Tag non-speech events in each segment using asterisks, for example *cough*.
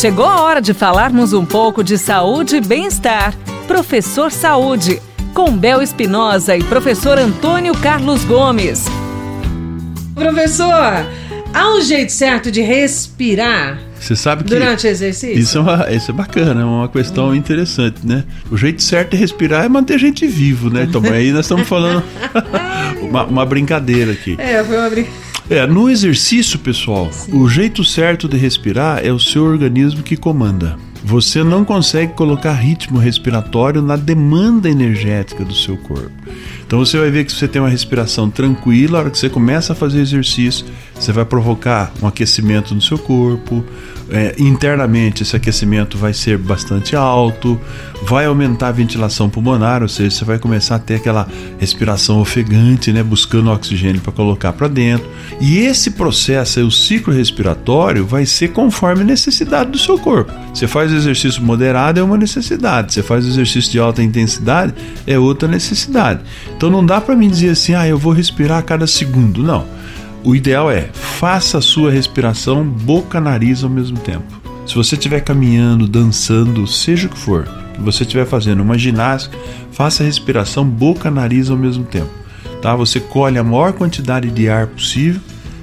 Chegou a hora de falarmos um pouco de saúde e bem-estar. Professor Saúde, com Bel Espinosa e professor Antônio Carlos Gomes. Professor, há um jeito certo de respirar? Você sabe que. Durante o exercício? Isso é, uma, isso é bacana, é uma questão hum. interessante, né? O jeito certo de respirar é manter a gente vivo, né? Então, aí nós estamos falando *laughs* *laughs* uma, uma, brincadeira aqui. É, foi uma brincadeira. É, no exercício, pessoal, Sim. o jeito certo de respirar é o seu organismo que comanda. Você não consegue colocar ritmo respiratório na demanda energética do seu corpo. Então você vai ver que você tem uma respiração tranquila, a hora que você começa a fazer exercício, você vai provocar um aquecimento no seu corpo, é, internamente esse aquecimento vai ser bastante alto, vai aumentar a ventilação pulmonar, ou seja, você vai começar a ter aquela respiração ofegante, né, buscando oxigênio para colocar para dentro. E esse processo, o ciclo respiratório, vai ser conforme a necessidade do seu corpo. Você faz exercício moderado é uma necessidade, você faz exercício de alta intensidade é outra necessidade. Então não dá para mim dizer assim, ah, eu vou respirar a cada segundo, não. O ideal é faça a sua respiração boca-nariz ao mesmo tempo. Se você estiver caminhando, dançando, seja o que for, que você estiver fazendo uma ginástica, faça a respiração boca-nariz ao mesmo tempo. Tá? Você colhe a maior quantidade de ar possível,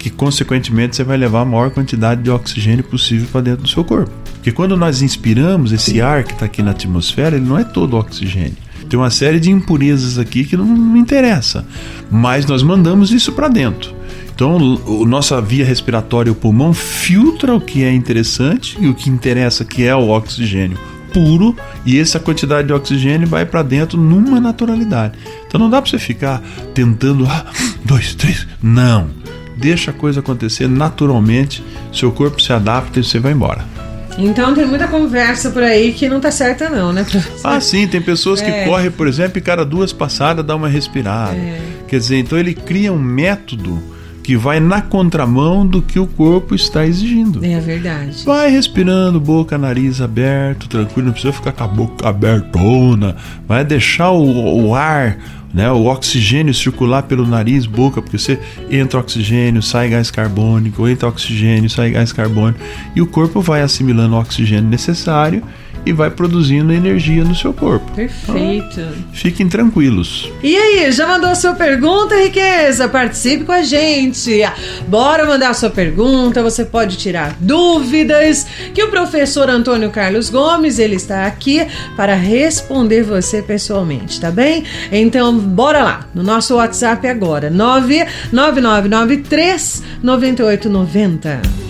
que consequentemente você vai levar a maior quantidade de oxigênio possível para dentro do seu corpo. Porque quando nós inspiramos esse ar que está aqui na atmosfera, ele não é todo oxigênio. Tem uma série de impurezas aqui que não, não interessa, mas nós mandamos isso para dentro. Então, a nossa via respiratória, o pulmão, filtra o que é interessante e o que interessa, que é o oxigênio puro, e essa quantidade de oxigênio vai para dentro numa naturalidade. Então, não dá para você ficar tentando, ah, dois, três, não. Deixa a coisa acontecer naturalmente, seu corpo se adapta e você vai embora. Então tem muita conversa por aí que não tá certa não, né? Ah, sim, tem pessoas que *laughs* é. correm, por exemplo, e cada duas passadas dá uma respirada. É. Quer dizer, então ele cria um método que vai na contramão do que o corpo está exigindo. É verdade. Vai respirando, boca, nariz aberto, tranquilo, não precisa ficar com a boca abertona. Vai deixar o, o ar, né, o oxigênio circular pelo nariz, boca, porque você entra oxigênio, sai gás carbônico, entra oxigênio, sai gás carbônico, e o corpo vai assimilando o oxigênio necessário e vai produzindo energia no seu corpo. Perfeito. Então, fiquem tranquilos. E aí, já mandou a sua pergunta, Riqueza? Participe com a gente. Bora mandar a sua pergunta, você pode tirar dúvidas, que o professor Antônio Carlos Gomes, ele está aqui para responder você pessoalmente, tá bem? Então, bora lá, no nosso WhatsApp agora, 99993 9890.